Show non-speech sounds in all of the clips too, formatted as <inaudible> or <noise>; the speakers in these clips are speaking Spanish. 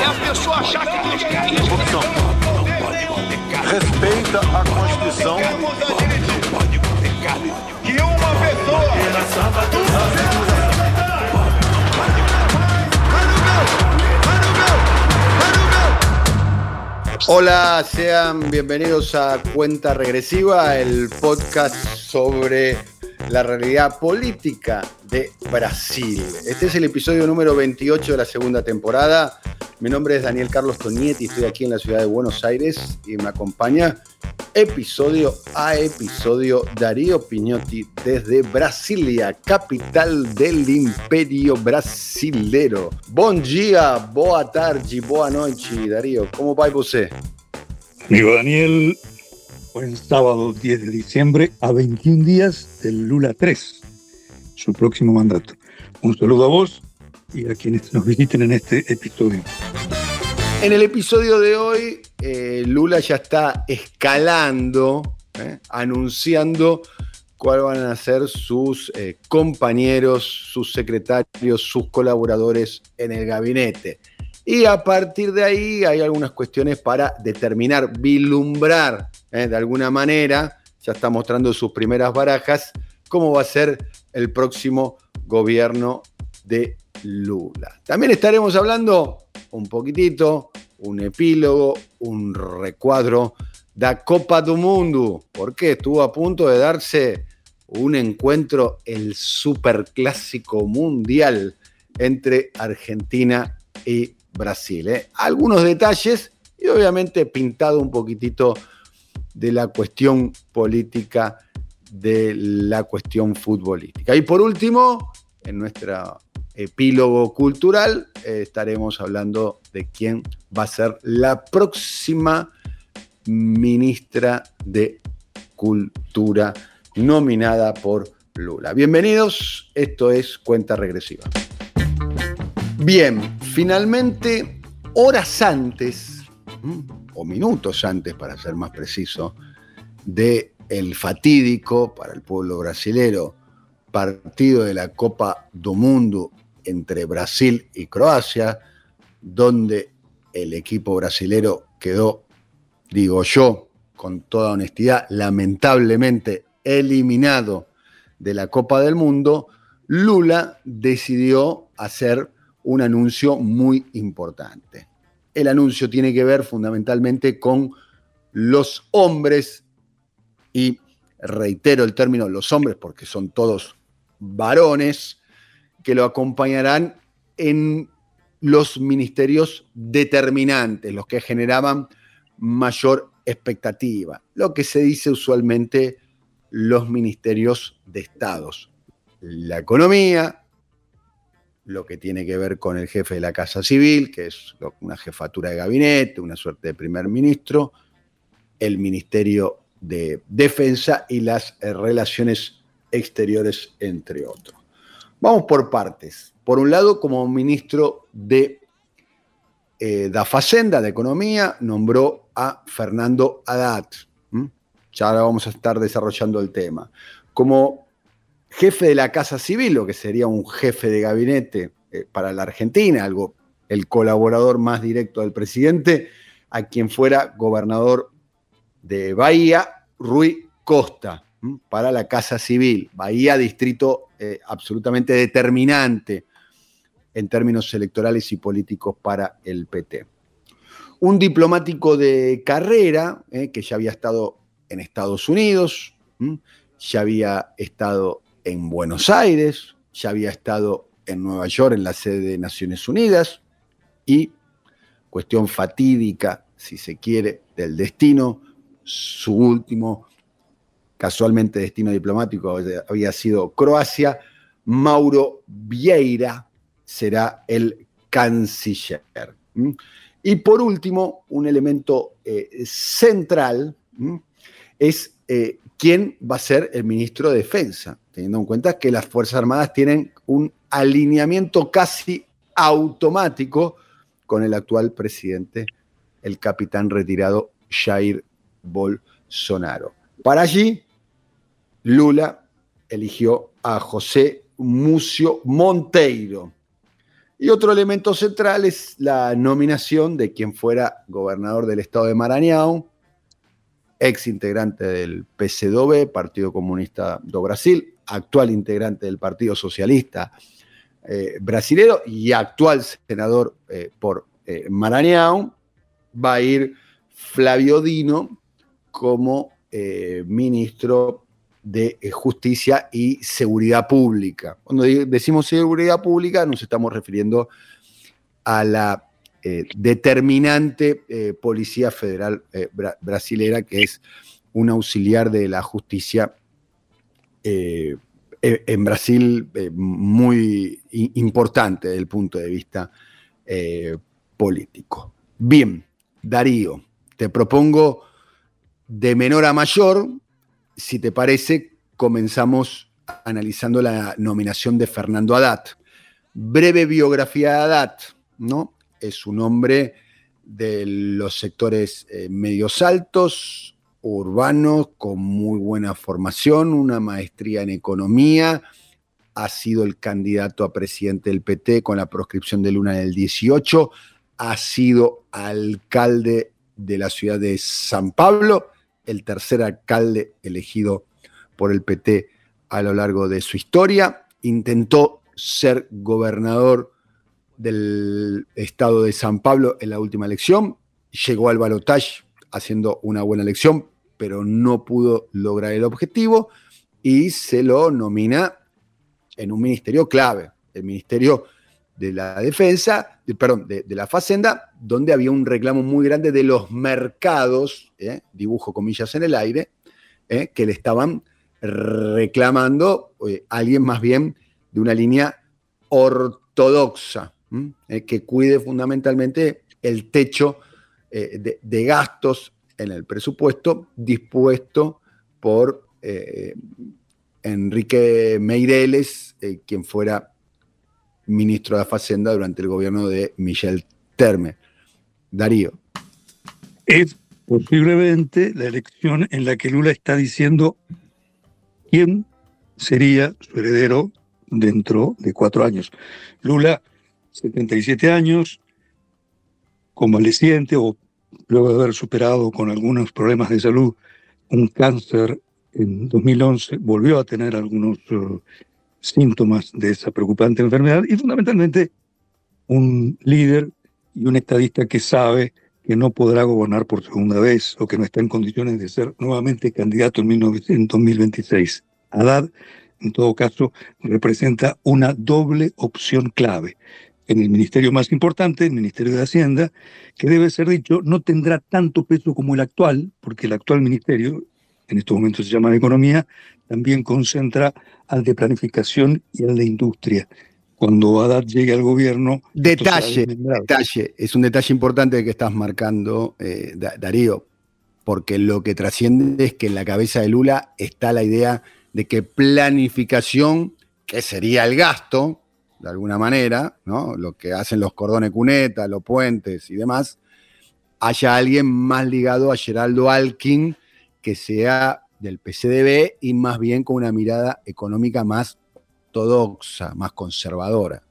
É a pessoa achar que quer isso. Corrupção. Respeita a Constituição. que uma pessoa Hola, sean bienvenidos a Cuenta Regresiva, el podcast sobre la realidad política de Brasil. Este es el episodio número 28 de la segunda temporada. Mi nombre es Daniel Carlos Tonietti, estoy aquí en la ciudad de Buenos Aires y me acompaña episodio a episodio Darío Piñotti desde Brasilia, capital del imperio brasilero. Bom dia, boa tarde, boa noite, Darío. ¿Cómo va você? Amigo Daniel, buen sábado 10 de diciembre a 21 días del Lula 3, su próximo mandato. Un saludo a vos y a quienes nos visiten en este episodio. En el episodio de hoy, eh, Lula ya está escalando, eh, anunciando cuáles van a ser sus eh, compañeros, sus secretarios, sus colaboradores en el gabinete. Y a partir de ahí hay algunas cuestiones para determinar, vislumbrar eh, de alguna manera, ya está mostrando sus primeras barajas, cómo va a ser el próximo gobierno de Lula. También estaremos hablando un poquitito, un epílogo, un recuadro da Copa do Mundo, porque estuvo a punto de darse un encuentro, el superclásico mundial entre Argentina y Brasil. ¿eh? Algunos detalles y obviamente pintado un poquitito de la cuestión política, de la cuestión futbolística. Y por último, en nuestra epílogo cultural, eh, estaremos hablando de quién va a ser la próxima ministra de Cultura nominada por Lula. Bienvenidos, esto es Cuenta Regresiva. Bien, finalmente, horas antes, o minutos antes para ser más preciso, de el fatídico para el pueblo brasilero partido de la Copa do Mundo entre Brasil y Croacia, donde el equipo brasilero quedó, digo yo, con toda honestidad, lamentablemente eliminado de la Copa del Mundo, Lula decidió hacer un anuncio muy importante. El anuncio tiene que ver fundamentalmente con los hombres, y reitero el término los hombres porque son todos varones, que lo acompañarán en los ministerios determinantes, los que generaban mayor expectativa, lo que se dice usualmente los ministerios de estados. La economía, lo que tiene que ver con el jefe de la Casa Civil, que es una jefatura de gabinete, una suerte de primer ministro, el Ministerio de Defensa y las eh, relaciones exteriores, entre otros. Vamos por partes. Por un lado, como ministro de eh, da Facenda, de Economía, nombró a Fernando Haddad. Ya ahora vamos a estar desarrollando el tema. Como jefe de la Casa Civil, lo que sería un jefe de gabinete eh, para la Argentina, algo, el colaborador más directo del presidente, a quien fuera gobernador de Bahía, Rui Costa, para la Casa Civil. Bahía, distrito eh, absolutamente determinante en términos electorales y políticos para el PT. Un diplomático de carrera, eh, que ya había estado en Estados Unidos, ya había estado en Buenos Aires, ya había estado en Nueva York en la sede de Naciones Unidas y, cuestión fatídica, si se quiere, del destino, su último, casualmente destino diplomático había sido Croacia, Mauro Vieira será el canciller. Y por último, un elemento eh, central es eh, quién va a ser el ministro de Defensa, teniendo en cuenta que las Fuerzas Armadas tienen un alineamiento casi automático con el actual presidente, el capitán retirado Jair Bolsonaro. Para allí, Lula eligió a José Mucio Monteiro. Y otro elemento central es la nominación de quien fuera gobernador del estado de Maranhão, ex integrante del PCdoB, Partido Comunista do Brasil, actual integrante del Partido Socialista eh, Brasilero y actual senador eh, por eh, Maranhão, va a ir Flavio Dino como ministro de Justicia y Seguridad Pública. Cuando decimos seguridad pública nos estamos refiriendo a la eh, determinante eh, Policía Federal eh, Brasilera, que es un auxiliar de la justicia e, en Brasil muy importante desde el punto de vista político. Bien, Darío, te propongo de menor a mayor, si te parece, comenzamos analizando la nominación de Fernando Haddad. Breve biografía de Haddad, ¿no? Es un hombre de los sectores eh, medios altos, urbanos, con muy buena formación, una maestría en economía, ha sido el candidato a presidente del PT con la proscripción de Luna en el 18, ha sido alcalde de la ciudad de San Pablo, el tercer alcalde elegido por el PT a lo largo de su historia, intentó ser gobernador del estado de San Pablo en la última elección. Llegó al balotaje haciendo una buena elección, pero no pudo lograr el objetivo y se lo nomina en un ministerio clave, el Ministerio de la Defensa, perdón, de, la Facenda, donde había un reclamo muy grande de los mercados, ¿eh? dibujo comillas en el aire, ¿eh? que le estaban reclamando eh, alguien más bien de una línea ortodoxa, eh, que cuide fundamentalmente el techo eh, de, gastos en el presupuesto dispuesto por eh, Enrique Meireles, quien fuera ministro de la Facenda durante el gobierno de Michel Terme. Darío. Es posiblemente la elección en la que Lula está diciendo quién sería su heredero dentro de cuatro años. Lula 77 años, convaleciente o luego de haber superado con algunos problemas de salud un cáncer en 2011, volvió a tener algunos uh, síntomas de esa preocupante enfermedad y fundamentalmente un líder y un estadista que sabe que no podrá gobernar por segunda vez o que no está en condiciones de ser nuevamente candidato en 2026. Haddad, en todo caso, representa una doble opción clave en el ministerio más importante, el Ministerio de Hacienda, que debe ser dicho, no tendrá tanto peso como el actual, porque el actual ministerio, en estos momentos se llama de Economía, también concentra al de Planificación y al de Industria. Cuando Haddad llegue al gobierno... Detalle, detalle, es un detalle importante que estás marcando, eh, Darío, porque lo que trasciende es que en la cabeza de Lula está la idea de que planificación, que sería el gasto, de alguna manera, ¿no? lo que hacen los cordones cuneta, los puentes y demás, haya alguien más ligado a Geraldo Alkin que sea del PCDB y más bien con una mirada económica más ortodoxa, más conservadora.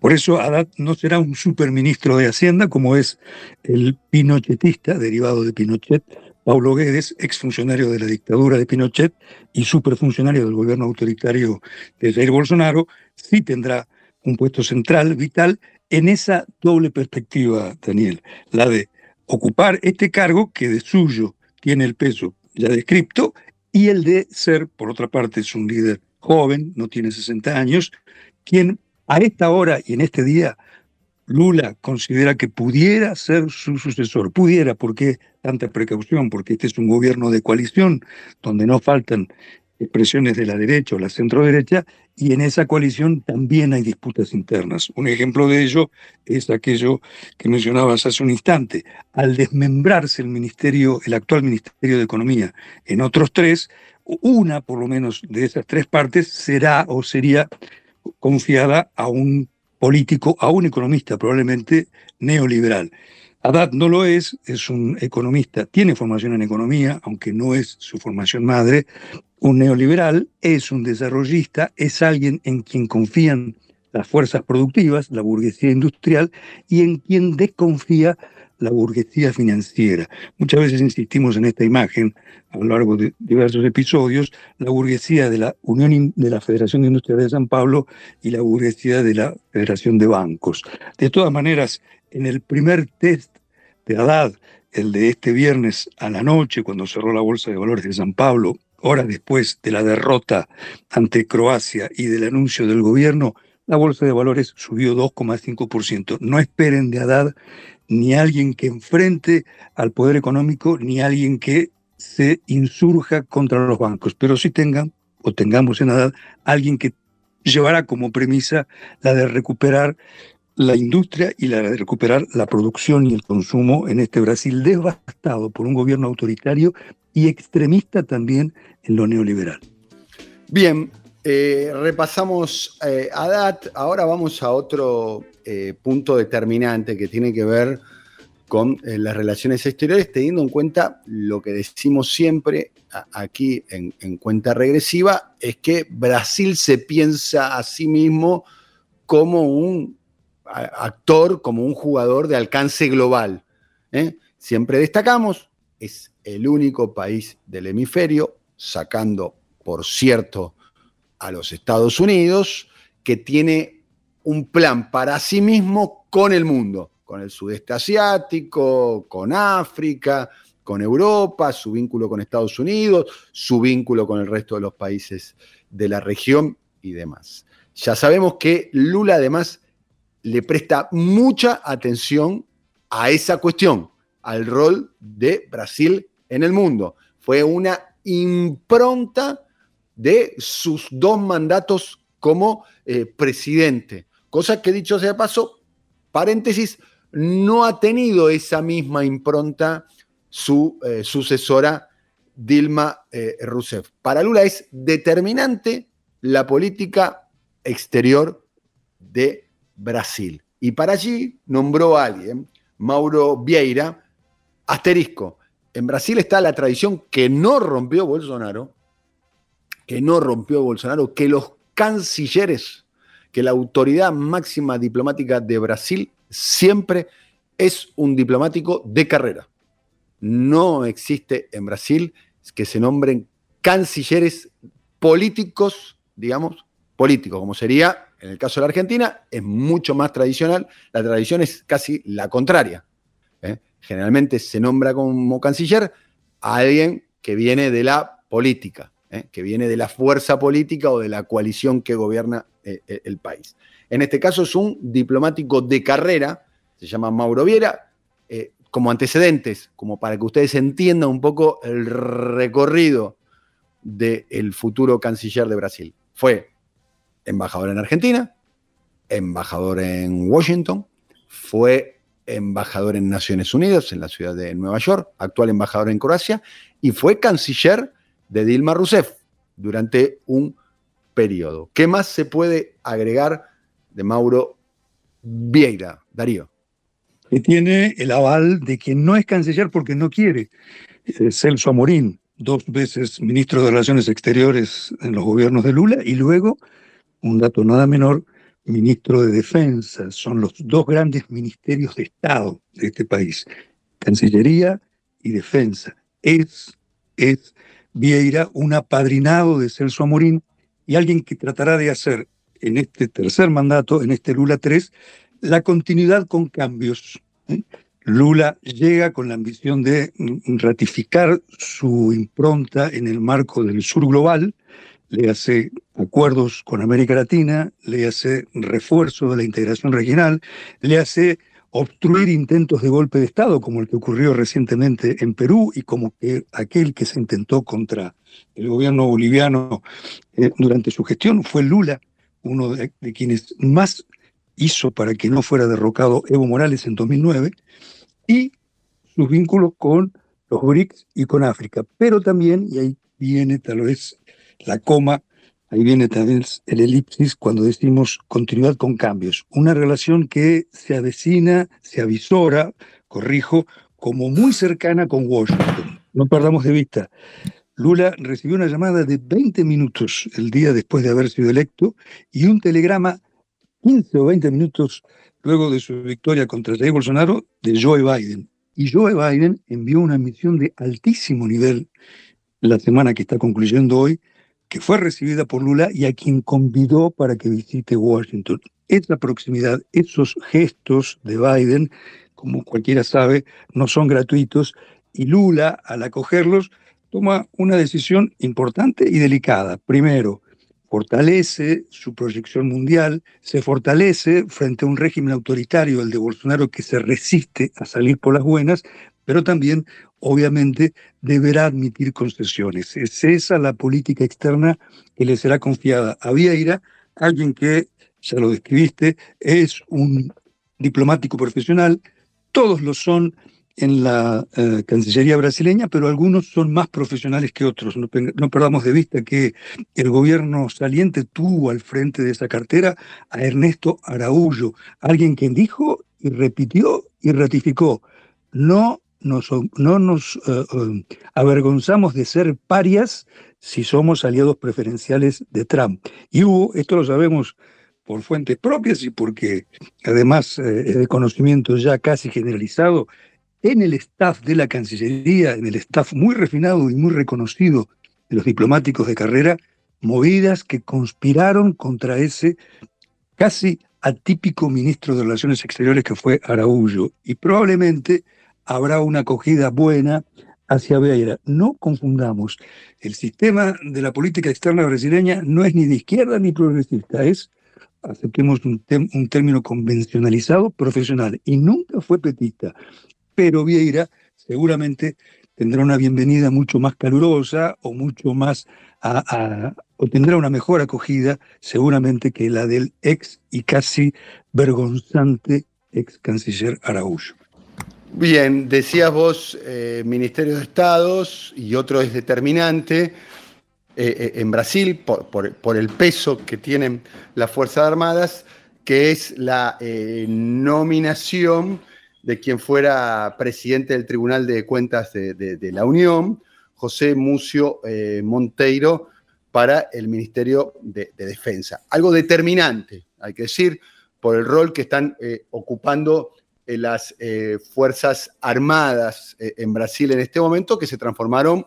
Por eso Haddad no será un superministro de Hacienda como es el pinochetista, derivado de Pinochet, Paulo Guedes, exfuncionario de la dictadura de Pinochet y superfuncionario del gobierno autoritario de Jair Bolsonaro, sí tendrá un puesto central, vital, en esa doble perspectiva, Daniel, la de ocupar este cargo que de suyo tiene el peso ya descripto y el de ser, por otra parte, es un líder joven, no tiene 60 años, quien a esta hora y en este día Lula considera que pudiera ser su sucesor. Pudiera, porque tanta precaución, porque este es un gobierno de coalición donde no faltan expresiones de la derecha o la centro derecha y en esa coalición también hay disputas internas. Un ejemplo de ello es aquello que mencionabas hace un instante. Al desmembrarse el ministerio, el actual Ministerio de Economía en otros tres, una por lo menos de esas tres partes será o sería confiada a un político, a un economista probablemente neoliberal. Haddad no lo es, es un economista, tiene formación en economía, aunque no es su formación madre, un neoliberal, es un desarrollista, es alguien en quien confían las fuerzas productivas, la burguesía industrial, y en quien desconfía la burguesía financiera. Muchas veces insistimos en esta imagen a lo largo de diversos episodios, la burguesía de la Unión de la Federación de de San Pablo y la burguesía de la Federación de Bancos. De todas maneras, en el primer test de Haddad, el de este viernes a la noche, cuando cerró la Bolsa de Valores de San Pablo, horas después de la derrota ante Croacia y del anuncio del gobierno, la Bolsa de Valores subió 2,5%. No esperen de Haddad ni alguien que enfrente al poder económico, ni alguien que se insurja contra los bancos, pero sí tengan o tengamos en Haddad alguien que llevará como premisa la de recuperar la industria y la de recuperar la producción y el consumo en este Brasil devastado por un gobierno autoritario y extremista también en lo neoliberal. Bien, eh, repasamos eh, a DAT, ahora vamos a otro eh, punto determinante que tiene que ver con las relaciones exteriores, teniendo en cuenta lo que decimos siempre aquí en cuenta regresiva, es que Brasil se piensa a sí mismo como un actor, como un jugador de alcance global. ¿eh? Siempre destacamos, es el único país del hemisferio, sacando, por cierto, a los Estados Unidos, que tiene un plan para sí mismo con el mundo, con el sudeste asiático, con África, con Europa, su vínculo con Estados Unidos, su vínculo con el resto de los países de la región y demás. Ya sabemos que Lula además le presta mucha atención a esa cuestión, al rol de Brasil en el mundo. Fue una impronta de sus dos mandatos como eh, presidente, cosa que dicho sea paso, paréntesis, no ha tenido esa misma impronta su eh, sucesora Dilma eh, Rousseff. Para Lula es determinante la política exterior de Brasil. Y para allí nombró a alguien, Mauro Vieira, asterisco. En Brasil está la tradición que no rompió Bolsonaro, que no rompió Bolsonaro, que los cancilleres, que la autoridad máxima diplomática de Brasil siempre es un diplomático de carrera. No existe en Brasil que se nombren cancilleres políticos, digamos, políticos, como sería en el caso de la Argentina es mucho más tradicional. La tradición es casi la contraria. ¿eh? Generalmente se nombra como canciller a alguien que viene de la política, ¿eh? que viene de la fuerza política o de la coalición que gobierna eh, el país. En este caso es un diplomático de carrera, se llama Mauro Viera, como antecedentes, como para que ustedes entiendan un poco el recorrido del futuro canciller de Brasil. Fue embajador en Argentina, embajador en Washington, fue embajador en Naciones Unidas, en la ciudad de Nueva York, actual embajador en Croacia, y fue canciller de Dilma Rousseff durante un periodo. ¿Qué más se puede agregar de Mauro Vieira, Darío? Que tiene el aval de que no es canciller porque no quiere. Celso Amorín, dos veces ministro de Relaciones Exteriores en los gobiernos de Lula y luego un dato nada menor, ministro de Defensa. Son los dos grandes ministerios de Estado de este país, Cancillería y Defensa. Es, es Vieira un apadrinado de Celso Amorín y alguien que tratará de hacer en este tercer mandato, en este Lula 3, la continuidad con cambios. ¿eh? Lula llega con la ambición de ratificar su impronta en el marco del sur global, le hace acuerdos con América Latina, le hace refuerzo de la integración regional, le hace obstruir intentos de golpe de Estado, como el que ocurrió recientemente en Perú y como que aquel que se intentó contra el gobierno boliviano eh, durante su gestión fue Lula, uno de, de quienes más hizo para que no fuera derrocado Evo Morales en 2009, y sus vínculos con los BRICS y con África. Pero también, y ahí viene tal vez la coma, ahí viene también el elipsis cuando decimos continuidad con cambios. Una relación que se avecina, se avisora, corrijo, como muy cercana con Washington. No perdamos de vista. Lula recibió una llamada de 20 minutos el día después de haber sido electo y un telegrama 15 o 20 minutos luego de su victoria contra Jair Bolsonaro de Joe Biden. Y Joe Biden envió una misión de altísimo nivel la semana que está concluyendo hoy, que fue recibida por Lula y a quien convidó para que visite Washington. Esa proximidad, esos gestos de Biden, como cualquiera sabe, no son gratuitos y Lula, al acogerlos, toma una decisión importante y delicada. Primero, fortalece su proyección mundial, se fortalece frente a un régimen autoritario, el de Bolsonaro, que se resiste a salir por las buenas, pero también, obviamente, deberá admitir concesiones. Es esa la política externa que le será confiada a Vieira, alguien que, ya lo describiste, es un diplomático profesional, todos lo son en la eh, Cancillería brasileña, pero algunos son más profesionales que otros. No, no, perdamos de vista que el gobierno saliente tuvo al frente de esa cartera a Ernesto Araújo, alguien que dijo y repitió y ratificó, no no nos eh, eh, avergonzamos de ser parias si somos aliados preferenciales de Trump. Y hubo, esto lo sabemos por fuentes propias y porque además es de conocimiento ya casi generalizado, en el staff de la Cancillería, en el staff muy refinado y muy reconocido de los diplomáticos de carrera, movidas que conspiraron contra ese casi atípico ministro de Relaciones Exteriores que fue Araújo. Y probablemente habrá una acogida buena hacia Beira. No confundamos, el sistema de la política externa brasileña no es ni de izquierda ni progresista, es, aceptemos un, un término convencionalizado, profesional, y nunca fue petista pero Vieira seguramente tendrá una bienvenida mucho más calurosa o mucho más o tendrá una mejor acogida seguramente que la del ex y casi vergonzante ex canciller Araújo. Bien, decías vos, eh, Ministerio de Estados y otro es determinante eh, eh, en Brasil por, el peso que tienen las Fuerzas Armadas, que es la nominación de quien fuera presidente del Tribunal de Cuentas de, la Unión, José Mucio Monteiro, para el Ministerio de, Defensa. Algo determinante, hay que decir, por el rol que están eh, eh, las Fuerzas Armadas en Brasil en este momento, que se transformaron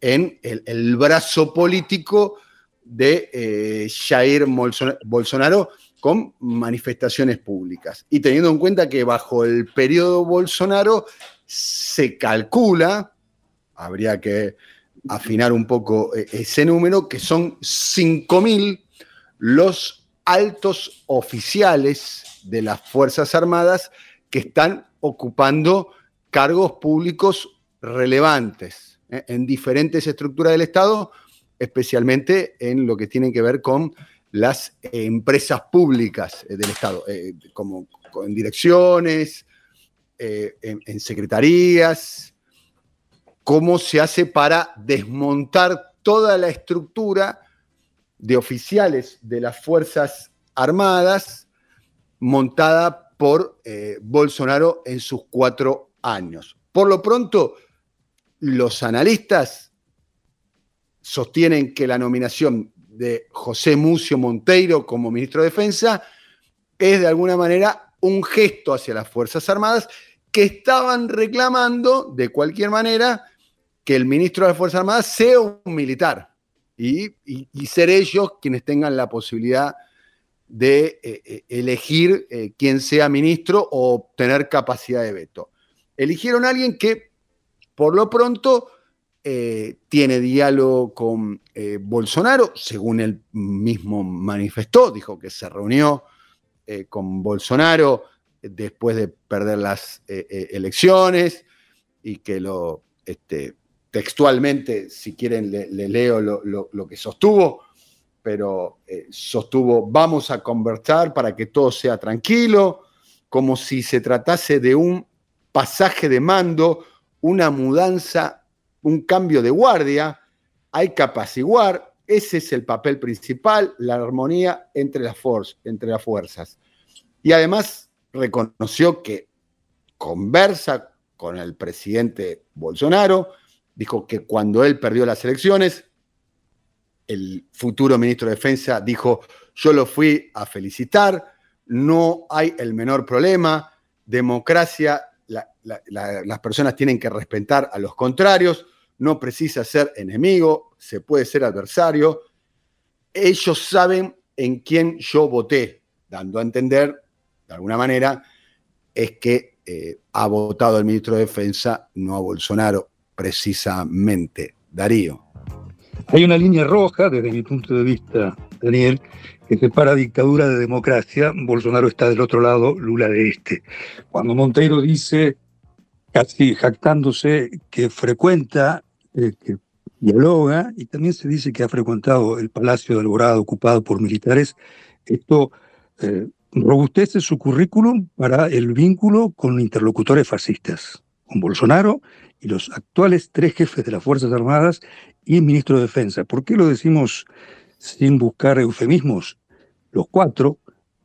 en el brazo político de Jair Bolsonaro con manifestaciones públicas. Y teniendo en cuenta que bajo el periodo Bolsonaro se calcula, habría que afinar un poco eh, ese número, que son 5.000 los altos oficiales de las Fuerzas Armadas que están ocupando cargos públicos relevantes eh, en diferentes estructuras del Estado, especialmente en lo que tiene que ver con las empresas públicas eh, del Estado, eh, como en direcciones, en, secretarías, cómo se hace para desmontar toda la estructura de oficiales de las Fuerzas Armadas montada por Bolsonaro en sus cuatro años. Por lo pronto, los analistas sostienen que la nominación de José Mucio Monteiro como ministro de Defensa es de alguna manera un gesto hacia las Fuerzas Armadas que estaban reclamando de cualquier manera que el ministro de las Fuerzas Armadas sea un militar y, ser ellos quienes tengan la posibilidad de eh, eh, elegir eh, quién sea ministro o tener capacidad de veto. Eligieron a alguien que, por lo pronto, tiene diálogo con Bolsonaro, según él mismo manifestó, dijo que se reunió con Bolsonaro después de perder las elecciones y que lo, este, textualmente, si quieren, le, leo lo, que sostuvo, pero eh, sostuvo, vamos a conversar para que todo sea tranquilo, como si se tratase de un pasaje de mando, una mudanza, un cambio de guardia, hay que apaciguar, ese es el papel principal, la armonía entre las, entre las fuerzas. Y además reconoció que conversa con el presidente Bolsonaro, dijo que cuando él perdió las elecciones, el futuro ministro de Defensa dijo, yo lo fui a felicitar, no hay el menor problema, democracia, las personas tienen que respetar a los contrarios, no precisa ser enemigo, se puede ser adversario. Ellos saben en quién yo voté, dando a entender, de alguna manera, es que eh, ha votado el ministro de Defensa, no a Bolsonaro, precisamente. Darío. Hay una línea roja, desde mi punto de vista, Daniel, que separa dictadura de democracia. Bolsonaro está del otro lado, Lula de este. Cuando Monteiro dice, casi jactándose, que frecuenta, eh, que dialoga, y también se dice que ha frecuentado el Palacio de Alborada ocupado por militares, esto eh, robustece su currículum para el vínculo con interlocutores fascistas, con Bolsonaro y los actuales tres jefes de las Fuerzas Armadas y el ministro de Defensa. ¿Por qué lo decimos sin buscar eufemismos? Los cuatro,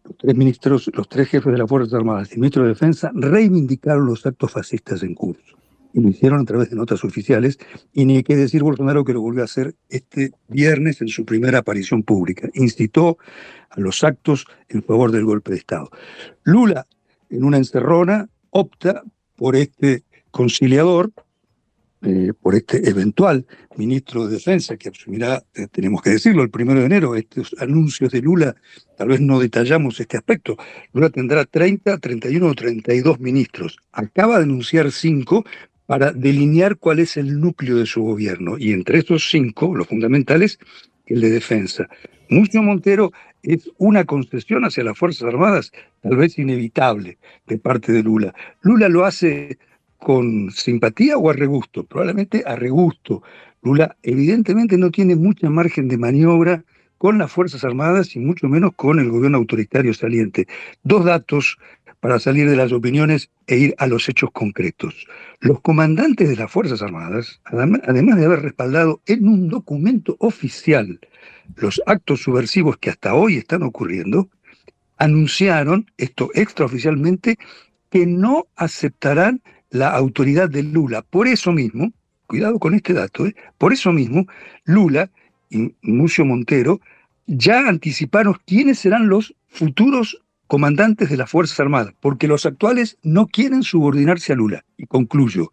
los tres ministros, los tres jefes de las Fuerzas Armadas y el ministro de Defensa reivindicaron los actos fascistas en curso. Y lo hicieron a través de notas oficiales, y ni hay que decir Bolsonaro que lo volvió a hacer este viernes en su primera aparición pública. Incitó a los actos en favor del golpe de Estado. Lula, en una encerrona, opta por este conciliador, eh, por este eventual ministro de Defensa que asumirá, eh, tenemos que decirlo, el primero de enero, estos anuncios de Lula, tal vez no detallamos este aspecto. Lula tendrá 30, 31 o 32 ministros. Acaba de anunciar cinco para delinear cuál es el núcleo de su gobierno. Y entre estos cinco, los fundamentales, el de defensa. Mucho Montero es una concesión hacia las Fuerzas Armadas, tal vez inevitable de parte de Lula. Lula lo hace con simpatía o a regusto, probablemente a regusto. Lula evidentemente no tiene mucha margen de maniobra con las Fuerzas Armadas y mucho menos con el gobierno autoritario saliente. Dos datos para salir de las opiniones e ir a los hechos concretos. Los comandantes de las Fuerzas Armadas, además de haber respaldado en un documento oficial los actos subversivos que hasta hoy están ocurriendo, anunciaron, esto extraoficialmente, que no aceptarán la autoridad de Lula. Por eso mismo, cuidado con este dato, ¿eh? por eso mismo, Lula y Mucio Montero ya anticiparon quiénes serán los futuros comandantes de las Fuerzas Armadas, porque los actuales no quieren subordinarse a Lula. Y concluyo,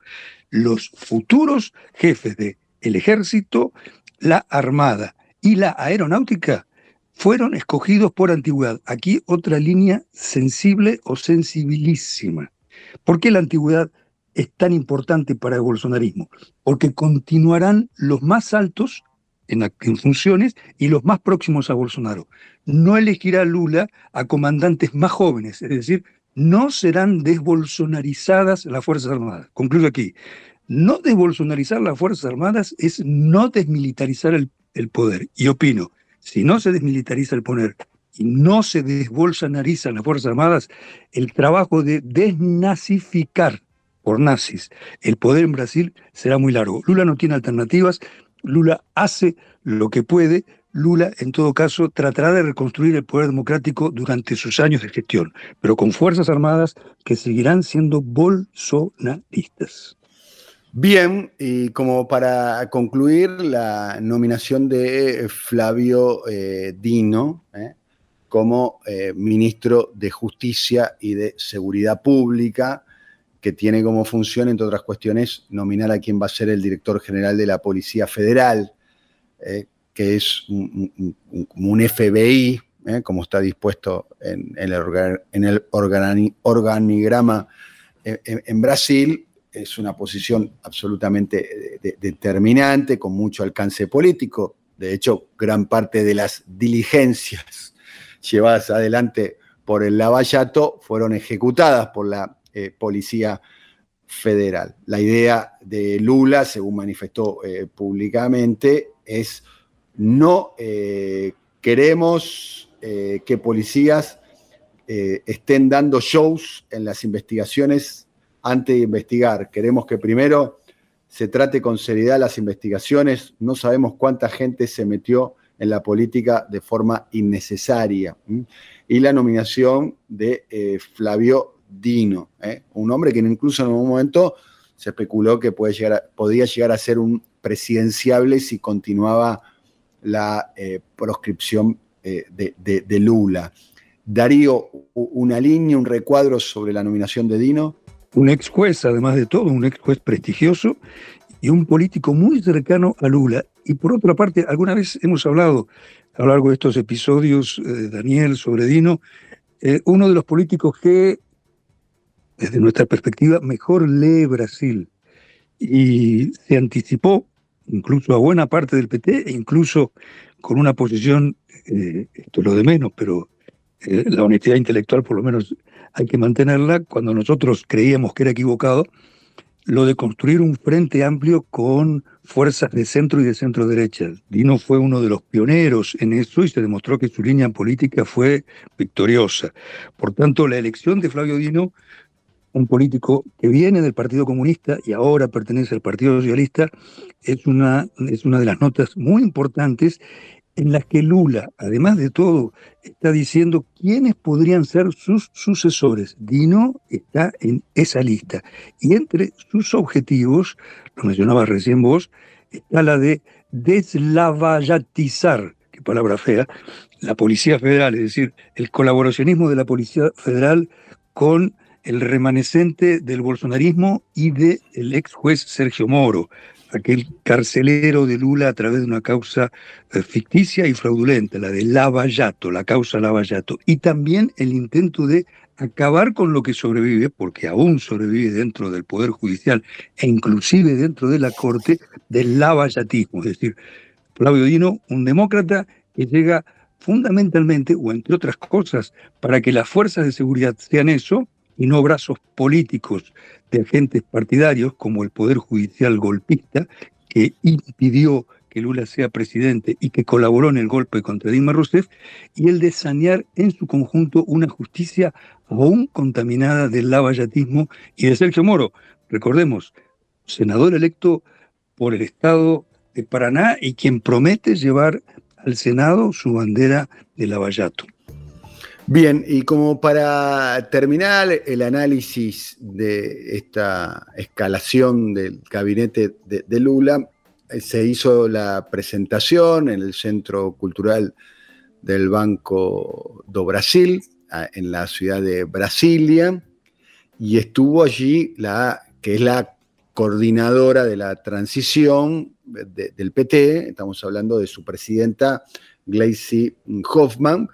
los futuros jefes del el ejército, la Armada y la Aeronáutica fueron escogidos por antigüedad. Aquí otra línea sensible o sensibilísima. ¿Por qué la antigüedad es tan importante para el bolsonarismo, porque continuarán los más altos en, funciones y los más próximos a Bolsonaro. No elegirá Lula a comandantes más jóvenes, es decir, no serán desbolsonarizadas las Fuerzas Armadas. Concluyo aquí. No desbolsonarizar las Fuerzas Armadas es no desmilitarizar el, el poder. Y opino, si no se desmilitariza el poder y no se desbolsonarizan las Fuerzas Armadas, el trabajo de desnazificar por nazis. El poder en Brasil será muy largo. Lula no tiene alternativas, Lula hace lo que puede, Lula en todo caso tratará de reconstruir el poder democrático durante sus años de gestión, pero con fuerzas armadas que seguirán siendo bolsonaristas. Bien, y como para concluir, la nominación de Flavio eh, Dino eh, como eh, ministro de Justicia y de Seguridad Pública, que tiene como función, entre otras cuestiones, nominar a quien va a ser el director general de la Policía Federal, eh, que es un, FBI, eh, como está dispuesto en, el, organigrama en, Brasil. Es una posición absolutamente determinante, con mucho alcance político. De hecho, gran parte de las diligencias <laughs> llevadas adelante por el Lavallato fueron ejecutadas por la eh, policía Federal. La idea de Lula, según manifestó eh, públicamente, es no eh, queremos que policías estén dando shows en las investigaciones antes de investigar. Queremos que primero se trate con seriedad las investigaciones. No sabemos cuánta gente se metió en la política de forma innecesaria. Y la nominación de eh, Flavio Dino, un hombre que incluso en algún momento se especuló que puede llegar podía llegar a ser un presidenciable si continuaba la proscripción eh, de, Lula. Darío, una línea, un recuadro sobre la nominación de Dino. Un ex juez, además de todo, un ex juez prestigioso y un político muy cercano a Lula. Y por otra parte, alguna vez hemos hablado a lo largo de estos episodios, eh, Daniel, sobre Dino, eh, uno de los políticos que, desde nuestra perspectiva, mejor lee Brasil y se anticipó incluso a buena parte del PT, e incluso con una posición eh, esto es lo de menos, pero eh, la honestidad intelectual por lo menos hay que mantenerla. Cuando nosotros creíamos que era equivocado, lo de construir un frente amplio con fuerzas de centro y de centro derecha. Dino fue uno de los pioneros en eso y se demostró que su línea política fue victoriosa. Por tanto, la elección de Flavio Dino, un político que viene del Partido Comunista y ahora pertenece al Partido Socialista, es una, es una de las notas muy importantes en las que Lula, además de todo, está diciendo quiénes podrían ser sus sucesores. Dino está en esa lista. Y entre sus objetivos, lo mencionabas recién vos, está la de deslavayatizar, qué palabra fea, la Policía Federal, es decir, el colaboracionismo de la Policía Federal con el remanescente del bolsonarismo y del ex juez Sergio Moro, aquel carcelero de Lula a través de una causa eh, ficticia y fraudulenta, la de Lavallato, la causa Lavallato, y también el intento de acabar con lo que sobrevive, porque aún sobrevive dentro del Poder Judicial e inclusive dentro de la Corte, del lavallatismo. Es decir, Flavio Dino, un demócrata que llega fundamentalmente, o entre otras cosas, para que las fuerzas de seguridad sean eso, y no brazos políticos de agentes partidarios como el Poder Judicial golpista, que impidió que Lula sea presidente y que colaboró en el golpe contra Dilma Rousseff, y el de sanear en su conjunto una justicia aún contaminada del lavallatismo y de Sergio Moro. Recordemos, senador electo por el Estado de Paraná y quien promete llevar al Senado su bandera de lavallato. Bien, y como para terminar el análisis de esta escalación del gabinete de, Lula, eh, se hizo la presentación en el Centro Cultural del Banco do Brasil, en la ciudad de Brasilia, y estuvo allí la que es la coordinadora de la transición del PT, estamos hablando de su presidenta Gleisi Hoffman,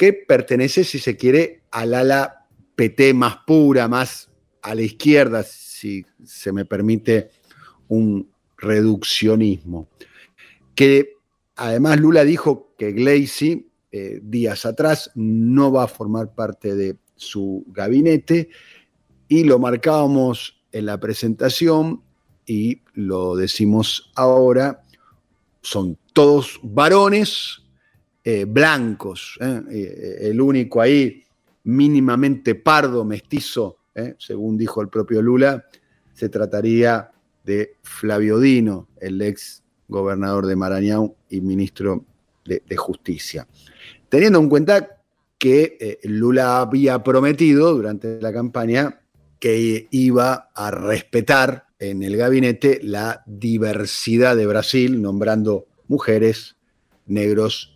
que pertenece, si se quiere, al ala PT más pura, más a la izquierda, si se me permite un reduccionismo. Que además Lula dijo que Gleisi, eh, días atrás, no va a formar parte de su gabinete y lo marcábamos en la presentación y lo decimos ahora, son todos varones eh, blancos. ¿eh? Eh, el único ahí mínimamente pardo, mestizo, según dijo el propio Lula, se trataría de Flavio Dino, el ex gobernador de Maranhão y ministro de, de Justicia. Teniendo en cuenta que Lula había prometido durante la campaña que iba a respetar en el gabinete la diversidad de Brasil, nombrando mujeres, negros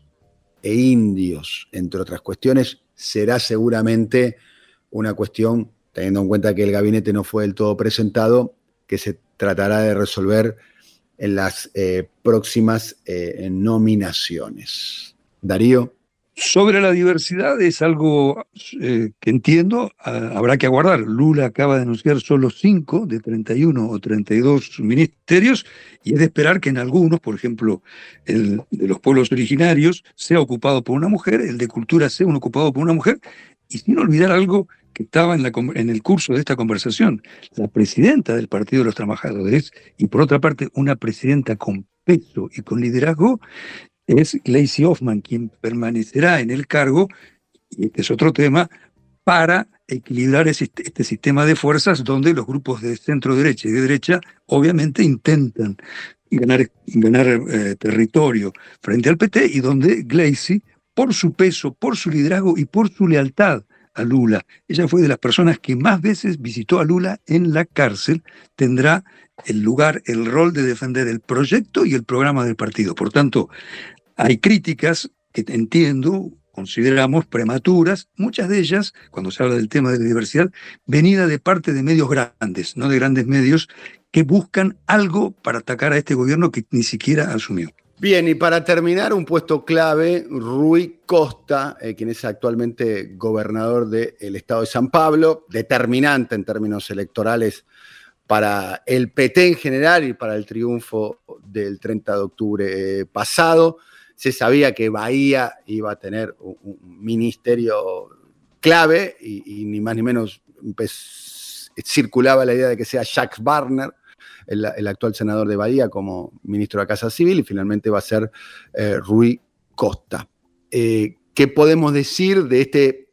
e indios, entre otras cuestiones, será seguramente una cuestión, teniendo en cuenta que el gabinete no fue del todo presentado, que se tratará de resolver en las eh, próximas eh, nominaciones. Darío. Sobre la diversidad es algo eh, que entiendo, habrá que aguardar. Lula acaba de anunciar solo 5 de 31 o 32 ministerios y es de esperar que en algunos, por ejemplo, el de los pueblos originarios, sea ocupado por una mujer, el de cultura sea un ocupado por una mujer, y sin olvidar algo que estaba en el curso de esta conversación, la presidenta del Partido de los Trabajadores y por otra parte una presidenta con peso y con liderazgo es Gleisi Hoffman quien permanecerá en el cargo, y este es otro tema, para equilibrar este sistema de fuerzas donde los grupos de centro derecha y de derecha obviamente intentan ganar, ganar eh, territorio frente al PT y donde Gleisi, por su peso, por su liderazgo y por su lealtad a Lula, ella fue de las personas que más veces visitó a Lula en la cárcel, tendrá el lugar, el rol de defender el proyecto y el programa del partido. Por tanto, hay críticas que entiendo, consideramos prematuras, muchas de ellas, cuando se habla del tema de la diversidad, venida de parte de medios grandes, no de grandes medios, que buscan algo para atacar a este gobierno que ni siquiera asumió. Bien, y para terminar, un puesto clave, Rui Costa, eh, quien es actualmente gobernador del estado de San Pablo, determinante en términos electorales para el PT en general y para el triunfo del 30 de octubre eh, pasado. Se sabía que Bahía iba a tener un, ministerio clave y, ni más ni menos circulaba la idea de que sea Jacques Barner, el, actual senador de Bahía, como ministro de Casa Civil y finalmente va a ser eh, Rui Costa. Eh, ¿Qué podemos decir de este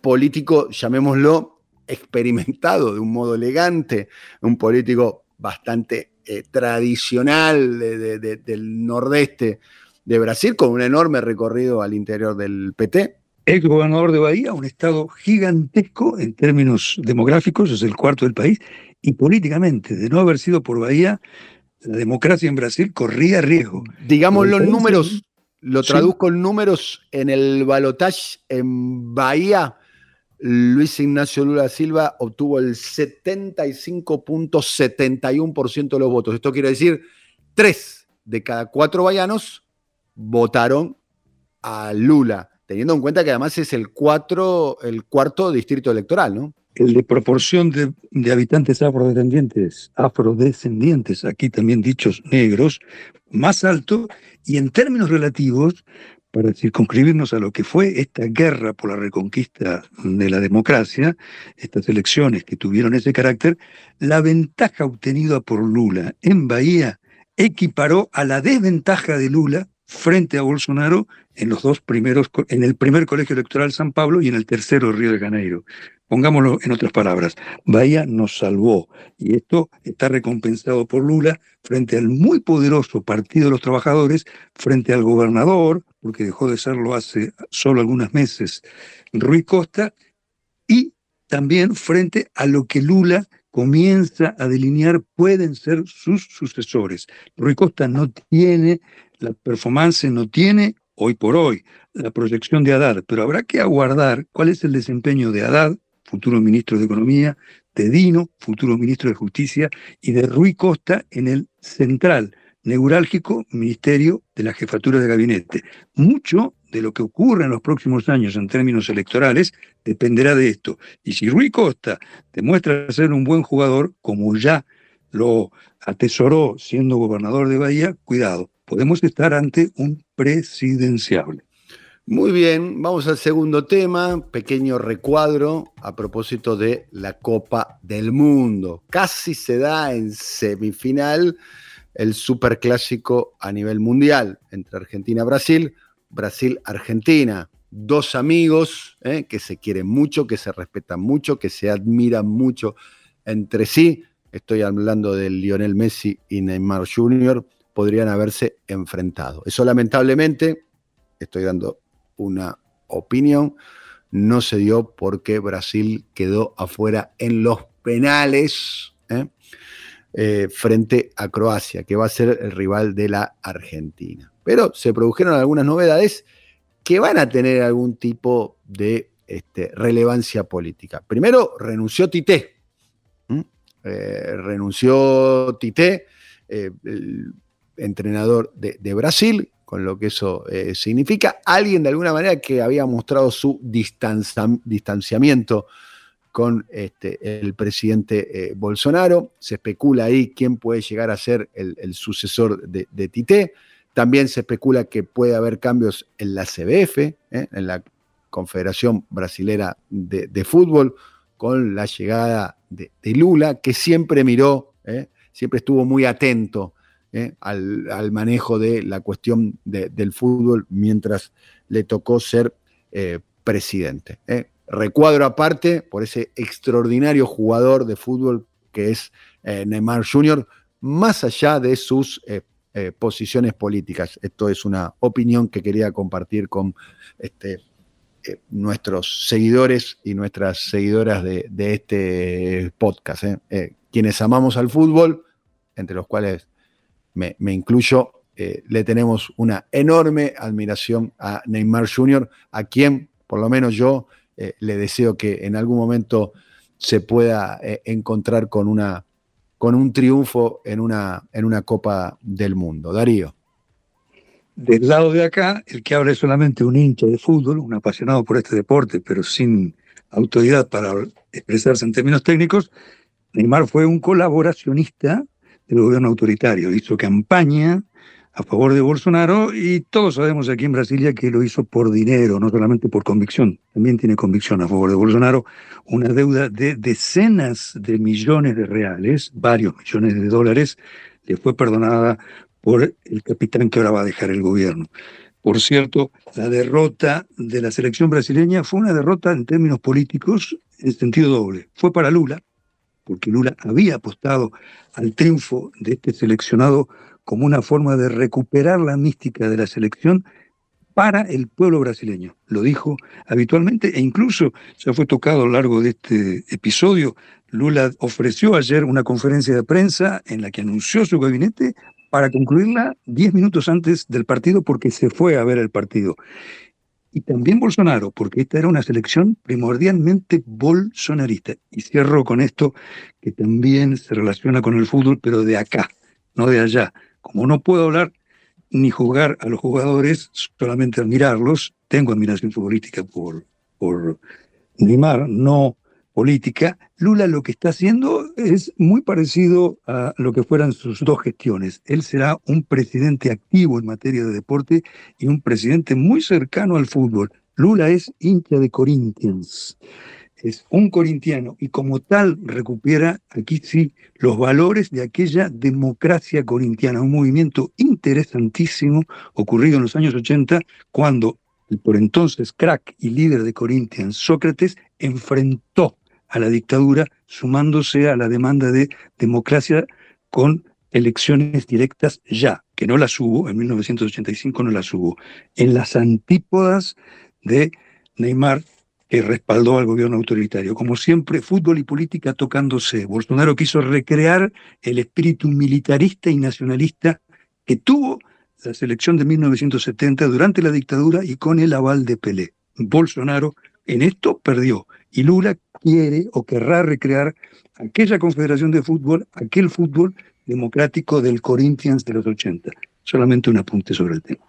político, llamémoslo, experimentado de un modo elegante, un político bastante eh, tradicional del nordeste de Brasil, con un enorme recorrido al interior del PT. Ex gobernador de Bahía, un estado gigantesco en términos demográficos, es el cuarto del país, y políticamente, de no haber sido por Bahía, la democracia en Brasil corría riesgo. Digamos los números, lo traduzco en números, en el balotaje en Bahía, Luis Ignacio Lula Silva obtuvo el 75.71% de los votos. Esto quiere decir, tres de cada cuatro bahianos votaron a Lula, teniendo en cuenta que además es el, cuatro, el cuarto distrito electoral, ¿no? El de proporción de, de habitantes afrodescendientes, afrodescendientes, aquí también dichos negros, más alto y en términos relativos para circunscribirnos a lo que fue esta guerra por la reconquista de la democracia, estas elecciones que tuvieron ese carácter, la ventaja obtenida por Lula en Bahía equiparó a la desventaja de Lula frente a Bolsonaro en los dos primeros, en el primer colegio electoral San Pablo y en el tercero Río de Janeiro. Pongámoslo en otras palabras, Bahía nos salvó y esto está recompensado por Lula frente al muy poderoso Partido de los Trabajadores, frente al gobernador, porque dejó de serlo hace solo algunos meses, Rui Costa, y también frente a lo que Lula comienza a delinear pueden ser sus sucesores. Rui Costa no tiene la performance, no tiene hoy por hoy la proyección de Haddad, pero habrá que aguardar cuál es el desempeño de Haddad futuro ministro de Economía, de Dino, futuro ministro de Justicia, y de Rui Costa en el central, neurálgico Ministerio de la Jefatura de Gabinete. Mucho de lo que ocurre en los próximos años en términos electorales dependerá de esto. Y si Rui Costa demuestra ser un buen jugador, como ya lo atesoró siendo gobernador de Bahía, cuidado, podemos estar ante un presidenciable. Muy bien, vamos al segundo tema, pequeño recuadro a propósito de la Copa del Mundo. Casi se da en semifinal el superclásico a nivel mundial entre Argentina y Brasil, Brasil-Argentina. Dos amigos eh, que se quieren mucho, que se respetan mucho, que se admiran mucho entre sí. Estoy hablando de Lionel Messi y Neymar Jr. Podrían haberse enfrentado. Eso lamentablemente, estoy dando una opinión. No se dio porque Brasil quedó afuera en los penales ¿eh? Eh, frente a Croacia, que va a ser el rival de la Argentina. Pero se produjeron algunas novedades que van a tener algún tipo de este, relevancia política. Primero, renunció Tite. Eh, renunció Tite, entrenador de Brasil, con lo que eso eh, significa. Alguien de alguna manera que había mostrado su distanciamiento con este, el presidente eh, Bolsonaro. Se especula ahí quién puede llegar a ser el, sucesor de, Tite. También se especula que puede haber cambios en la CBF, ¿eh? en la Confederación Brasilera de, Fútbol, con la llegada de, Lula, que siempre miró, siempre estuvo muy atento eh, al, manejo de la cuestión del fútbol mientras le tocó ser eh, presidente. Eh. Recuadro aparte por ese extraordinario jugador de fútbol que es Neymar Jr., más allá de sus posiciones políticas. Esto es una opinión que quería compartir con este, nuestros seguidores y nuestras seguidoras de, este podcast. quienes amamos al fútbol, entre los cuales me, incluyo, eh, le tenemos una enorme admiración a Neymar Jr., a quien, por lo menos yo, eh, le deseo que en algún momento se pueda eh, encontrar con, una, con un triunfo en una, en una Copa del Mundo. Darío. Del lado de acá, el que habla es solamente un hincha de fútbol, un apasionado por este deporte, pero sin autoridad para expresarse en términos técnicos, Neymar fue un colaboracionista el gobierno autoritario. Hizo campaña a favor de Bolsonaro y todos sabemos aquí en Brasilia que lo hizo por dinero, no solamente por convicción. También tiene convicción a favor de Bolsonaro, una deuda de decenas de millones de reales, varios millones de dólares, le fue perdonada por el capitán que ahora va a dejar el gobierno. Por cierto, la derrota de la selección brasileña fue una derrota en términos políticos en sentido doble. Fue para Lula, porque Lula había apostado al triunfo de este seleccionado como una forma de recuperar la mística de la selección para el pueblo brasileño. Lo dijo habitualmente e incluso ya fue tocado a lo largo de este episodio. Lula ofreció ayer una conferencia de prensa en la que anunció su gabinete para concluirla diez minutos antes del partido porque se fue a ver el partido y también Bolsonaro, porque esta era una selección primordialmente bolsonarista. Y cierro con esto, que también se relaciona con el fútbol, pero de acá, no de allá. Como no puedo hablar ni jugar a los jugadores, solamente admirarlos, tengo admiración futbolística por, por Neymar, no política, Lula lo que está haciendo es muy parecido a lo que fueran sus dos gestiones. Él será un presidente activo en materia de deporte y un presidente muy cercano al fútbol. Lula es hincha de Corinthians, es un corintiano y como tal recupera aquí sí los valores de aquella democracia corintiana, un movimiento interesantísimo ocurrido en los años 80 cuando el por entonces crack y líder de Corinthians, Sócrates, enfrentó a la dictadura, sumándose a la demanda de democracia con elecciones directas ya, que no las hubo, en 1985 no las hubo, en las antípodas de Neymar, que respaldó al gobierno autoritario. Como siempre, fútbol y política tocándose. Bolsonaro quiso recrear el espíritu militarista y nacionalista que tuvo la selección de 1970 durante la dictadura y con el aval de Pelé. Bolsonaro en esto perdió y Lula quiere o querrá recrear aquella confederación de fútbol, aquel fútbol democrático del Corinthians de los 80. Solamente un apunte sobre el tema.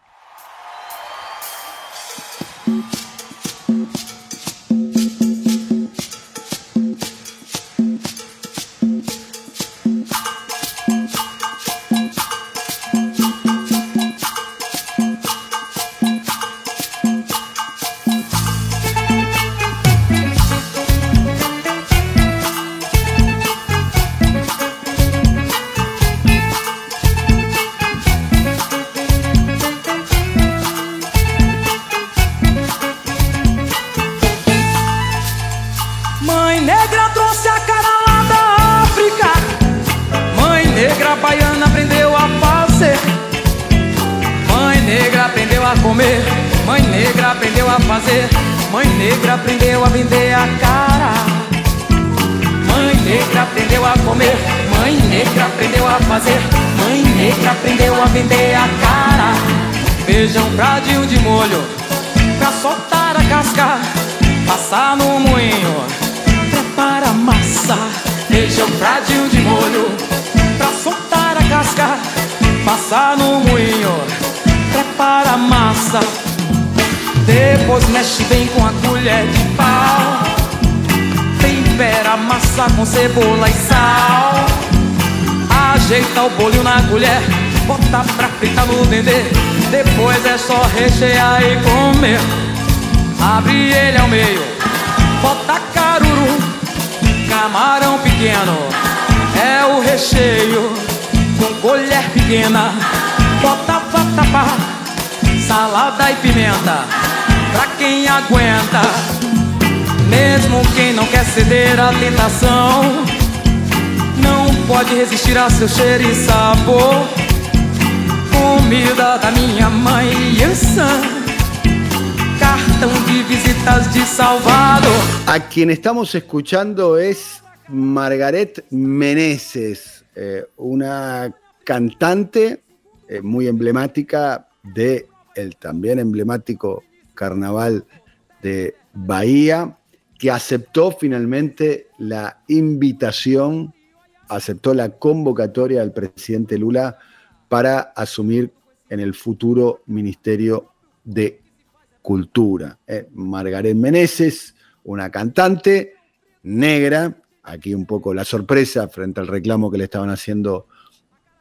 feijão pradinho de molho Pra soltar a casca, passar no moinho. Prepara a massa, um pradinho de molho Pra soltar a casca, passar no moinho. Prepara a massa Depois mexe bem com a colher de pau. Tempera a massa com cebola e sal. Ajeita o bolho na colher bota pra fritar no dendê. Depois é só rechear e comer. Abre ele ao meio, bota caruru, camarão pequeno. É o recheio com colher pequena, bota vatapá, salada e pimenta, pra quem aguenta. Mesmo quem não quer ceder à tentação, não pode resistir a seu cheiro e sabor. A quien estamos escuchando es Margaret Meneses, eh, una cantante eh, muy emblemática de el también emblemático carnaval de Bahía, que aceptó finalmente la invitación, aceptó la convocatoria del presidente Lula para asumir en el futuro Ministerio de Cultura. Eh, Margaret Meneses, una cantante negra, aquí un poco la sorpresa frente al reclamo que le estaban haciendo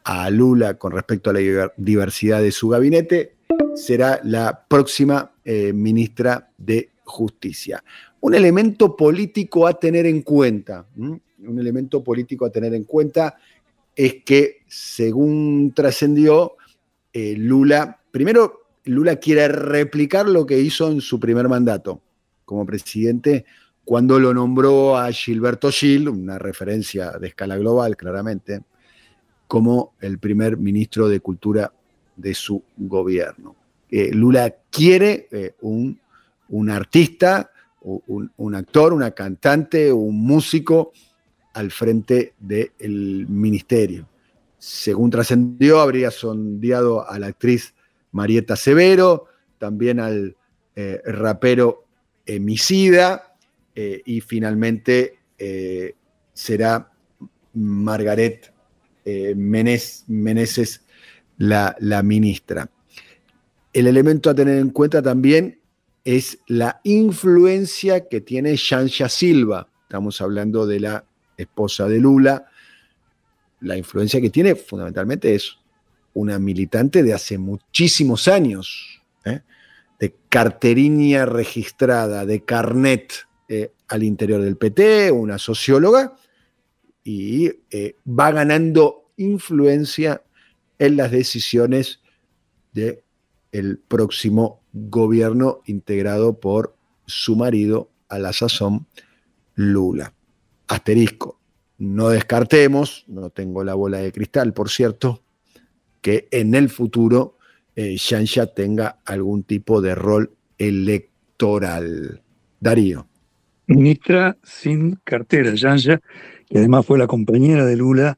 a Lula con respecto a la diversidad de su gabinete, será la próxima eh, ministra de Justicia. Un elemento político a tener en cuenta, un elemento político a tener en cuenta es que, según trascendió, eh, Lula, primero, Lula quiere replicar lo que hizo en su primer mandato como presidente cuando lo nombró a Gilberto Gil, una referencia de escala global claramente, como el primer ministro de Cultura de su gobierno. Eh, Lula quiere eh, un, artista, un, actor, una cantante, un músico al frente del ministerio. Según trascendió, habría sondeado a la actriz Marieta Severo, también al eh, rapero Emicida, y finalmente será Margaret eh, Meneses, la, la ministra. El elemento a tener en cuenta también es la influencia que tiene Shansha Silva. Estamos hablando de la esposa de Lula. La influencia que tiene fundamentalmente es una militante de hace muchísimos años, ¿eh? de carterinia registrada, de carnet eh, al interior del PT, una socióloga, y eh, va ganando influencia en las decisiones del el próximo gobierno integrado por su marido a la sazón Lula. Asterisco, no descartemos, no tengo la bola de cristal, por cierto, que en el futuro eh, tenga algún tipo de rol electoral. Darío. Ministra sin cartera, Shansha que además fue la compañera de Lula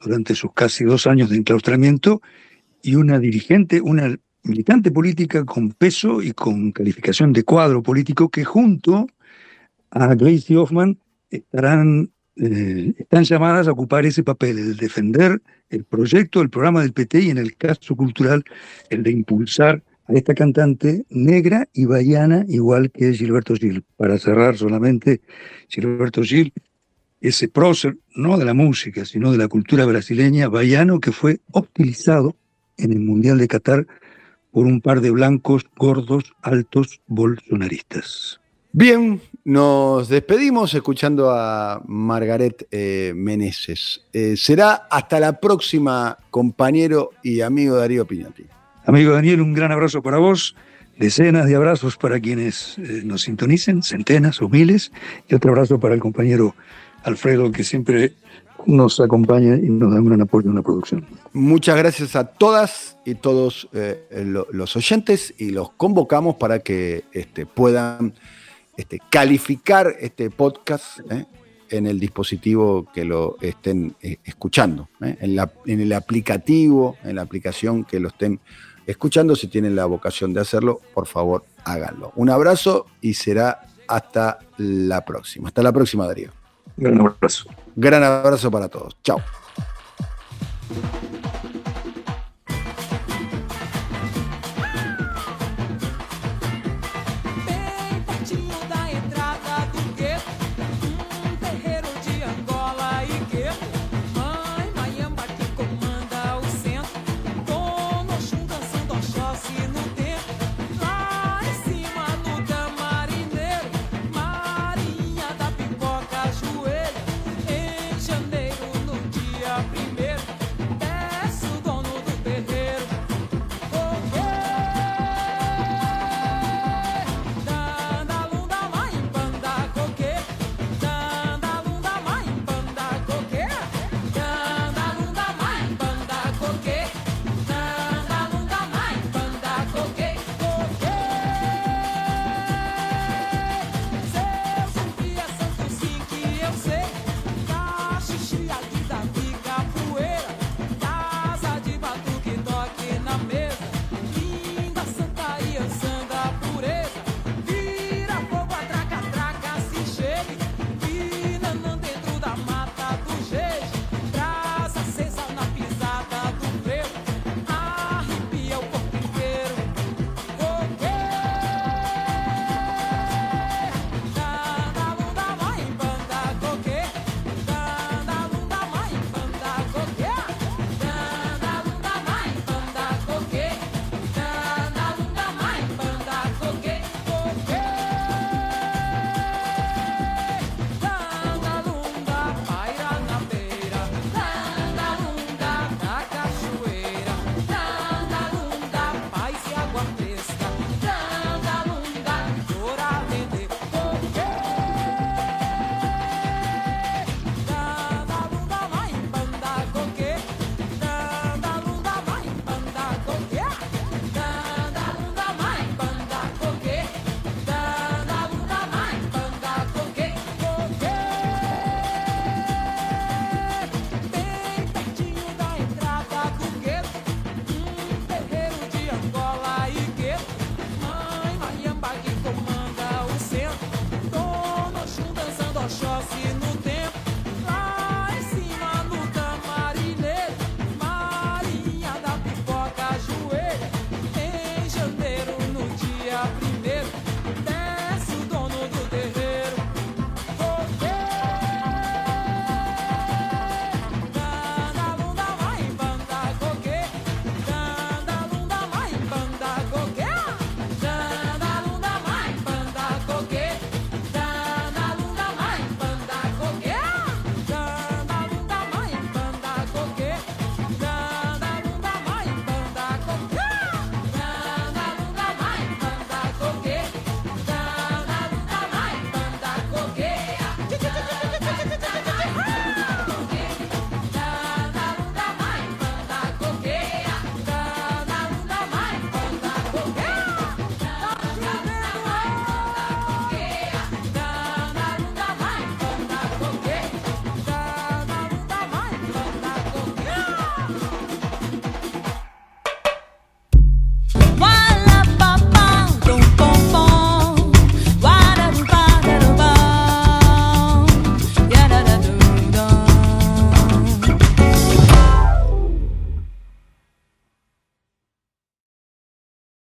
durante sus casi dos años de enclaustramiento, y una dirigente, una militante política con peso y con calificación de cuadro político que junto a Gracie Hoffman estarán, eh, están llamadas a ocupar ese papel, el defender el proyecto, el programa del PT y en el caso cultural, el de impulsar a esta cantante negra y bahiana, igual que Gilberto Gil. Para cerrar solamente, Gilberto Gil ese prócer, no de la música, sino de la cultura brasileña, baiano, que fue utilizado en el Mundial de Qatar por un par de blancos, gordos, altos, bolsonaristas. Bien, nos despedimos escuchando a Margaret eh, Meneses. Eh, será hasta la próxima, compañero y amigo Darío Piñati. Amigo Daniel, un gran abrazo para vos, decenas de abrazos para quienes eh, nos sintonicen, centenas o miles, y otro abrazo para el compañero Alfredo, que siempre nos acompaña y nos da un gran apoyo en la producción. Muchas gracias a todas y todos eh, los oyentes y los convocamos para que este, puedan este, calificar este podcast eh, en el dispositivo que lo estén eh, escuchando, en, en el aplicativo, en la aplicación que lo estén escuchando. Si tienen la vocación de hacerlo, por favor, háganlo. Un abrazo y será hasta la próxima. Hasta la próxima, Darío. Gran abrazo. Gran abrazo para todos. Chao.